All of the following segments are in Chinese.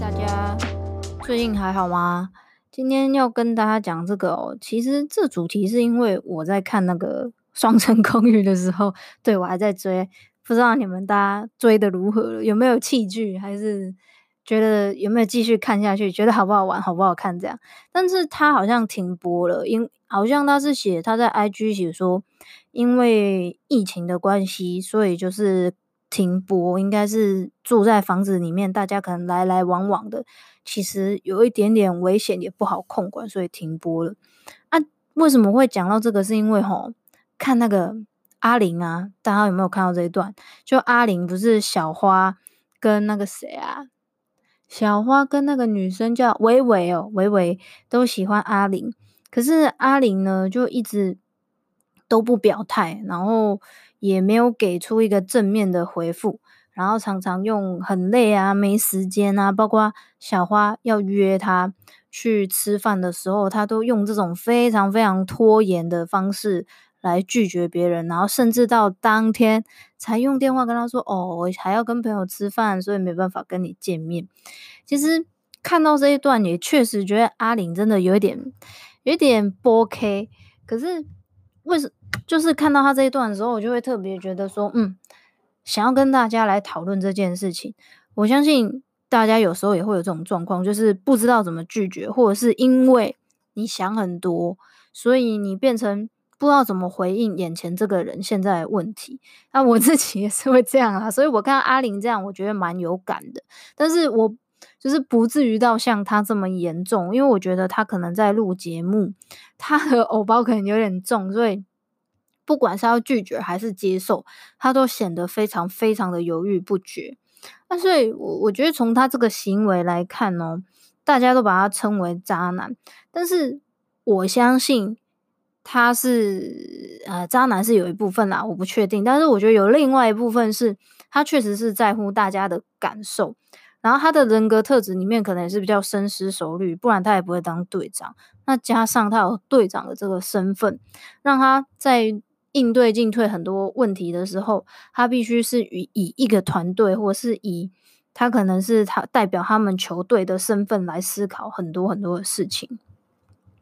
大家最近还好吗？今天要跟大家讲这个哦。其实这主题是因为我在看那个《双层公寓》的时候，对，我还在追，不知道你们大家追得如何了？有没有弃剧？还是觉得有没有继续看下去？觉得好不好玩？好不好看？这样？但是他好像停播了，因好像他是写他在 IG 写说，因为疫情的关系，所以就是停播，应该是住在房子里面，大家可能来来往往的。其实有一点点危险，也不好控管，所以停播了。啊，为什么会讲到这个？是因为吼，看那个阿玲啊，大家有没有看到这一段？就阿玲不是小花跟那个谁啊？小花跟那个女生叫维维哦，维维都喜欢阿玲，可是阿玲呢，就一直都不表态，然后也没有给出一个正面的回复。然后常常用很累啊、没时间啊，包括小花要约他去吃饭的时候，他都用这种非常非常拖延的方式来拒绝别人，然后甚至到当天才用电话跟他说：“哦，我还要跟朋友吃饭，所以没办法跟你见面。”其实看到这一段，也确实觉得阿玲真的有点有点不 OK。可是为什就是看到他这一段的时候，我就会特别觉得说，嗯。想要跟大家来讨论这件事情，我相信大家有时候也会有这种状况，就是不知道怎么拒绝，或者是因为你想很多，所以你变成不知道怎么回应眼前这个人现在的问题。那我自己也是会这样啊，所以我看到阿玲这样，我觉得蛮有感的。但是我就是不至于到像他这么严重，因为我觉得他可能在录节目，他的偶包可能有点重，所以。不管是要拒绝还是接受，他都显得非常非常的犹豫不决。那所以，我我觉得从他这个行为来看呢，大家都把他称为渣男。但是我相信他是呃渣男是有一部分啦，我不确定。但是我觉得有另外一部分是他确实是在乎大家的感受。然后他的人格特质里面可能也是比较深思熟虑，不然他也不会当队长。那加上他有队长的这个身份，让他在应对进退很多问题的时候，他必须是以以一个团队，或是以他可能是他代表他们球队的身份来思考很多很多的事情。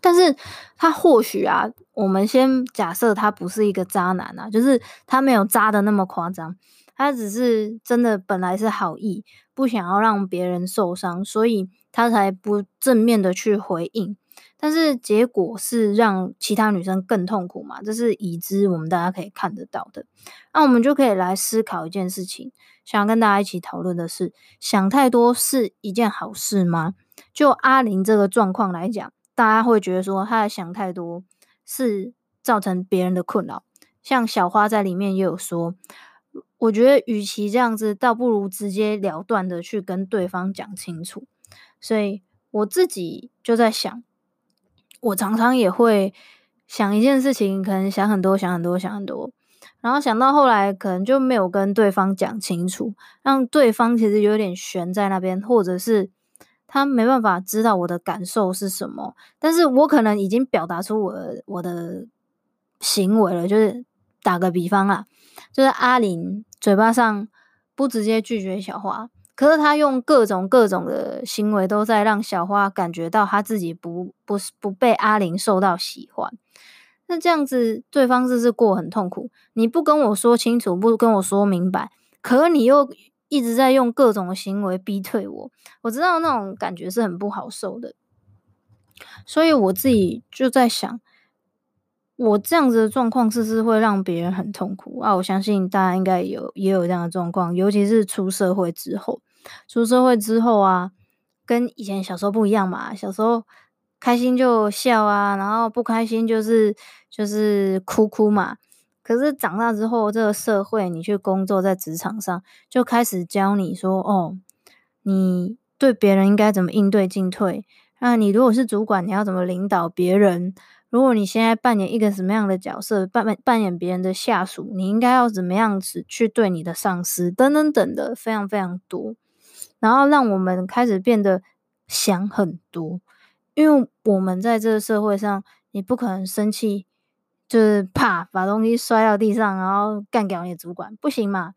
但是他或许啊，我们先假设他不是一个渣男啊，就是他没有渣的那么夸张，他只是真的本来是好意，不想要让别人受伤，所以他才不正面的去回应。但是结果是让其他女生更痛苦嘛？这是已知，我们大家可以看得到的。那我们就可以来思考一件事情，想要跟大家一起讨论的是：想太多是一件好事吗？就阿玲这个状况来讲，大家会觉得说她的想太多是造成别人的困扰。像小花在里面也有说，我觉得与其这样子，倒不如直接了断的去跟对方讲清楚。所以我自己就在想。我常常也会想一件事情，可能想很多，想很多，想很多，然后想到后来，可能就没有跟对方讲清楚，让对方其实有点悬在那边，或者是他没办法知道我的感受是什么，但是我可能已经表达出我我的行为了，就是打个比方啦，就是阿玲嘴巴上不直接拒绝小花。可是他用各种各种的行为，都在让小花感觉到他自己不不不被阿玲受到喜欢。那这样子，对方是不是过很痛苦？你不跟我说清楚，不跟我说明白，可你又一直在用各种行为逼退我。我知道那种感觉是很不好受的，所以我自己就在想，我这样子的状况是不是会让别人很痛苦啊？我相信大家应该有也有这样的状况，尤其是出社会之后，出社会之后啊，跟以前小时候不一样嘛，小时候。开心就笑啊，然后不开心就是就是哭哭嘛。可是长大之后，这个社会你去工作，在职场上就开始教你说：“哦，你对别人应该怎么应对进退？那你如果是主管，你要怎么领导别人？如果你现在扮演一个什么样的角色，扮扮扮演别人的下属，你应该要怎么样子去对你的上司？等等等的，非常非常多。然后让我们开始变得想很多。”因为我们在这个社会上，你不可能生气，就是啪把东西摔到地上，然后干掉你的主管，不行嘛？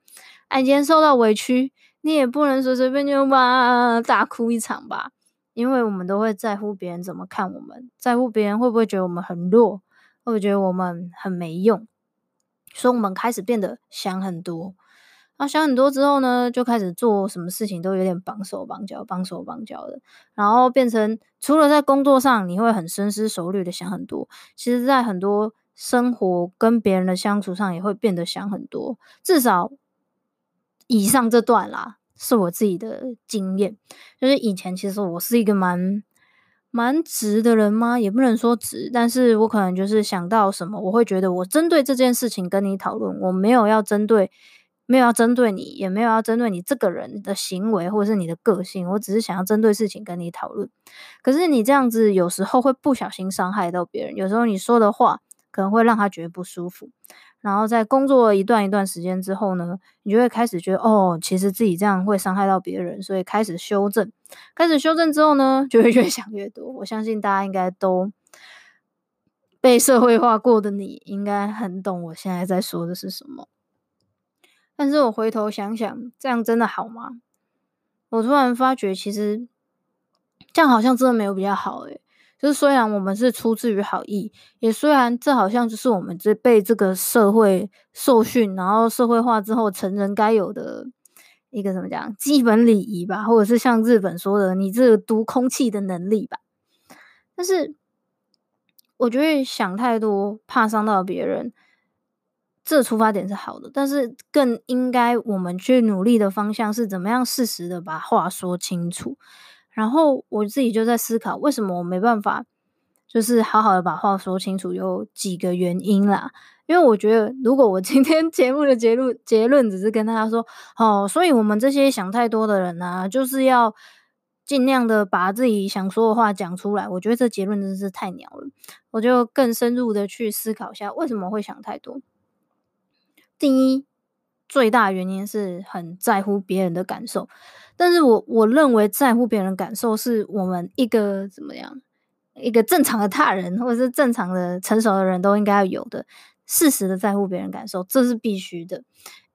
哎，今天受到委屈，你也不能随随便就吧大哭一场吧？因为我们都会在乎别人怎么看我们，在乎别人会不会觉得我们很弱，会不会觉得我们很没用，所以我们开始变得想很多。然后想很多之后呢，就开始做什么事情都有点绑手绑脚、绑手绑脚的，然后变成除了在工作上你会很深思熟虑的想很多，其实在很多生活跟别人的相处上也会变得想很多。至少以上这段啦，是我自己的经验，就是以前其实我是一个蛮蛮直的人吗？也不能说直，但是我可能就是想到什么，我会觉得我针对这件事情跟你讨论，我没有要针对。没有要针对你，也没有要针对你这个人的行为或者是你的个性，我只是想要针对事情跟你讨论。可是你这样子有时候会不小心伤害到别人，有时候你说的话可能会让他觉得不舒服。然后在工作一段一段时间之后呢，你就会开始觉得哦，其实自己这样会伤害到别人，所以开始修正。开始修正之后呢，就会越想越多。我相信大家应该都被社会化过的你，应该很懂我现在在说的是什么。但是我回头想想，这样真的好吗？我突然发觉，其实这样好像真的没有比较好诶。就是虽然我们是出自于好意，也虽然这好像就是我们这被这个社会受训，然后社会化之后成人该有的一个怎么讲基本礼仪吧，或者是像日本说的，你这个读空气的能力吧。但是我觉得想太多，怕伤到别人。这出发点是好的，但是更应该我们去努力的方向是怎么样适时的把话说清楚。然后我自己就在思考，为什么我没办法，就是好好的把话说清楚，有几个原因啦。因为我觉得，如果我今天 节目的结论结论只是跟大家说，哦，所以我们这些想太多的人啊，就是要尽量的把自己想说的话讲出来。我觉得这结论真是太鸟了。我就更深入的去思考一下，为什么会想太多。第一，最大原因是很在乎别人的感受，但是我我认为在乎别人感受是我们一个怎么样，一个正常的大人或者是正常的成熟的人都应该要有的，适时的在乎别人感受，这是必须的。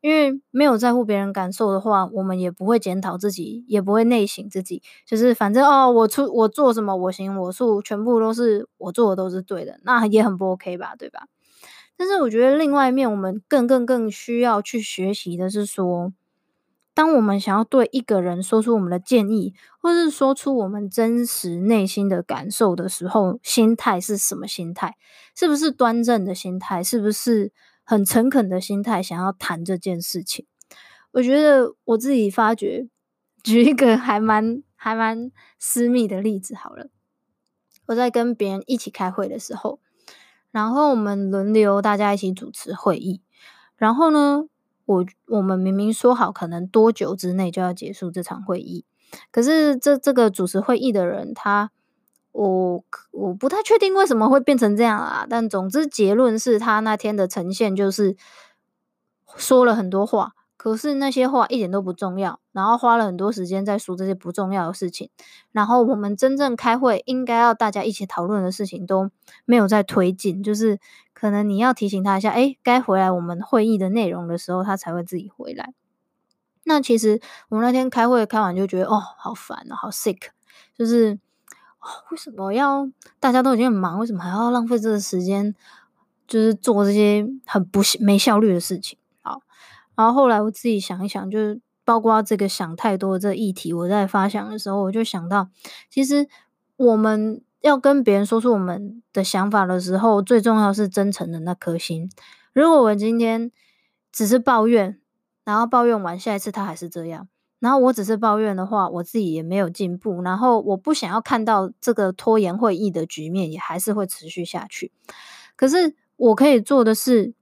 因为没有在乎别人感受的话，我们也不会检讨自己，也不会内省自己，就是反正哦，我出我做什么我行我素，全部都是我做的都是对的，那也很不 OK 吧，对吧？但是我觉得另外一面，我们更更更需要去学习的是说，当我们想要对一个人说出我们的建议，或是说出我们真实内心的感受的时候，心态是什么心态？是不是端正的心态？是不是很诚恳的心态？想要谈这件事情？我觉得我自己发觉，举一个还蛮还蛮私密的例子好了，我在跟别人一起开会的时候。然后我们轮流，大家一起主持会议。然后呢，我我们明明说好，可能多久之内就要结束这场会议。可是这这个主持会议的人，他我我不太确定为什么会变成这样啊。但总之结论是他那天的呈现就是说了很多话。可是那些话一点都不重要，然后花了很多时间在说这些不重要的事情，然后我们真正开会应该要大家一起讨论的事情都没有在推进，就是可能你要提醒他一下，诶，该回来我们会议的内容的时候，他才会自己回来。那其实我们那天开会开完就觉得，哦，好烦啊，好 sick，就是，哦，为什么要大家都已经很忙，为什么还要浪费这个时间，就是做这些很不没效率的事情？好然后后来我自己想一想，就是包括这个想太多这议题，我在发想的时候，我就想到，其实我们要跟别人说出我们的想法的时候，最重要是真诚的那颗心。如果我今天只是抱怨，然后抱怨完下一次他还是这样，然后我只是抱怨的话，我自己也没有进步，然后我不想要看到这个拖延会议的局面也还是会持续下去。可是我可以做的是，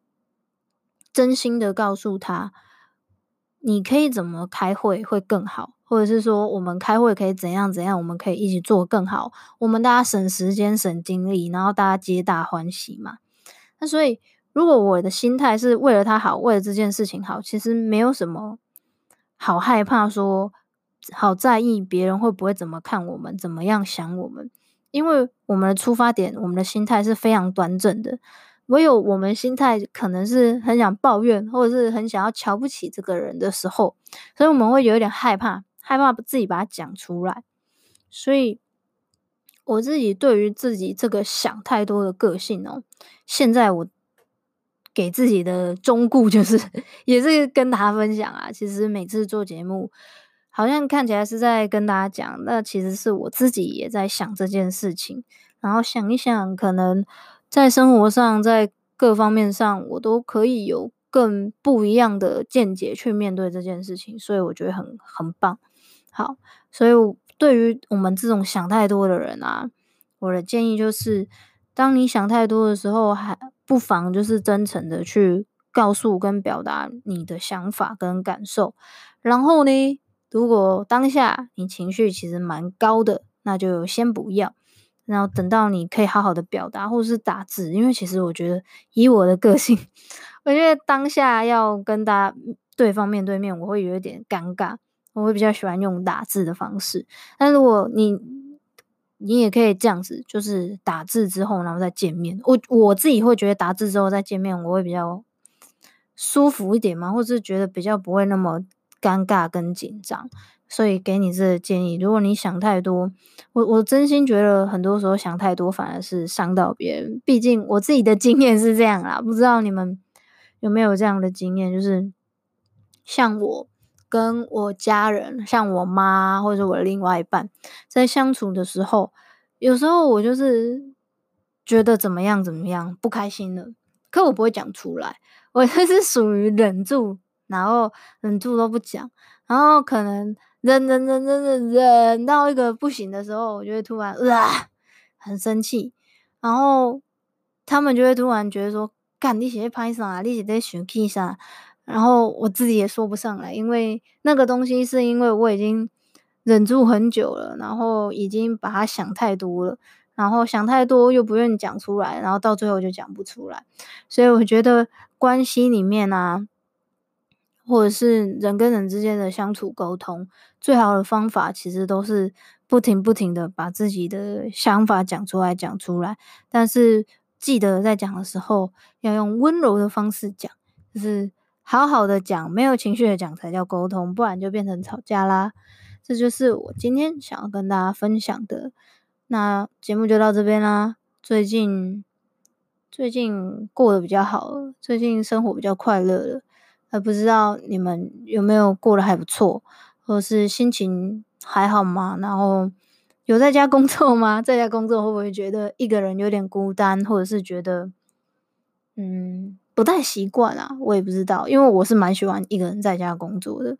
真心的告诉他。你可以怎么开会会更好，或者是说我们开会可以怎样怎样，我们可以一起做更好，我们大家省时间省精力，然后大家皆大欢喜嘛。那所以如果我的心态是为了他好，为了这件事情好，其实没有什么好害怕说，好在意别人会不会怎么看我们，怎么样想我们，因为我们的出发点，我们的心态是非常端正的。唯有我们心态可能是很想抱怨，或者是很想要瞧不起这个人的时候，所以我们会有一点害怕，害怕自己把它讲出来。所以我自己对于自己这个想太多的个性哦，现在我给自己的忠告就是，也是跟大家分享啊。其实每次做节目，好像看起来是在跟大家讲，那其实是我自己也在想这件事情，然后想一想，可能。在生活上，在各方面上，我都可以有更不一样的见解去面对这件事情，所以我觉得很很棒。好，所以对于我们这种想太多的人啊，我的建议就是，当你想太多的时候，还不妨就是真诚的去告诉跟表达你的想法跟感受。然后呢，如果当下你情绪其实蛮高的，那就先不要。然后等到你可以好好的表达，或者是打字，因为其实我觉得以我的个性，我觉得当下要跟大家对方面对面，我会有一点尴尬，我会比较喜欢用打字的方式。但如果你你也可以这样子，就是打字之后然后再见面，我我自己会觉得打字之后再见面，我会比较舒服一点嘛，或是觉得比较不会那么尴尬跟紧张。所以给你这个建议，如果你想太多，我我真心觉得很多时候想太多反而是伤到别人。毕竟我自己的经验是这样啦，不知道你们有没有这样的经验？就是像我跟我家人，像我妈或者我另外一半在相处的时候，有时候我就是觉得怎么样怎么样不开心了，可我不会讲出来，我 就是属于忍住，然后忍住都不讲，然后可能。忍忍忍忍忍忍到一个不行的时候，我就会突然啊，很生气，然后他们就会突然觉得说：“干，你是在拍啥？你是在生气啥？”然后我自己也说不上来，因为那个东西是因为我已经忍住很久了，然后已经把它想太多了，然后想太多又不愿意讲出来，然后到最后就讲不出来。所以我觉得关系里面啊。或者是人跟人之间的相处沟通，最好的方法其实都是不停不停的把自己的想法讲出来，讲出来。但是记得在讲的时候要用温柔的方式讲，就是好好的讲，没有情绪的讲才叫沟通，不然就变成吵架啦。这就是我今天想要跟大家分享的。那节目就到这边啦。最近最近过得比较好，最近生活比较快乐了。还不知道你们有没有过得还不错，或是心情还好吗？然后有在家工作吗？在家工作会不会觉得一个人有点孤单，或者是觉得嗯不太习惯啊？我也不知道，因为我是蛮喜欢一个人在家工作的。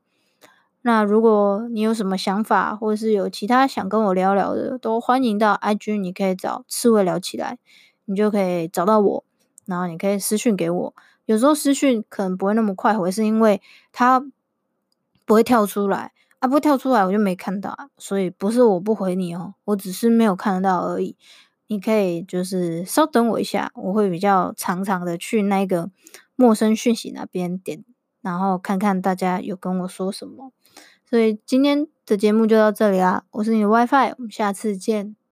那如果你有什么想法，或者是有其他想跟我聊聊的，都欢迎到 IG，你可以找刺猬聊起来，你就可以找到我，然后你可以私讯给我。有时候私讯可能不会那么快回，是因为它不会跳出来啊，不跳出来我就没看到啊，所以不是我不回你哦，我只是没有看得到而已。你可以就是稍等我一下，我会比较常常的去那个陌生讯息那边点，然后看看大家有跟我说什么。所以今天的节目就到这里啦，我是你的 WiFi，我们下次见。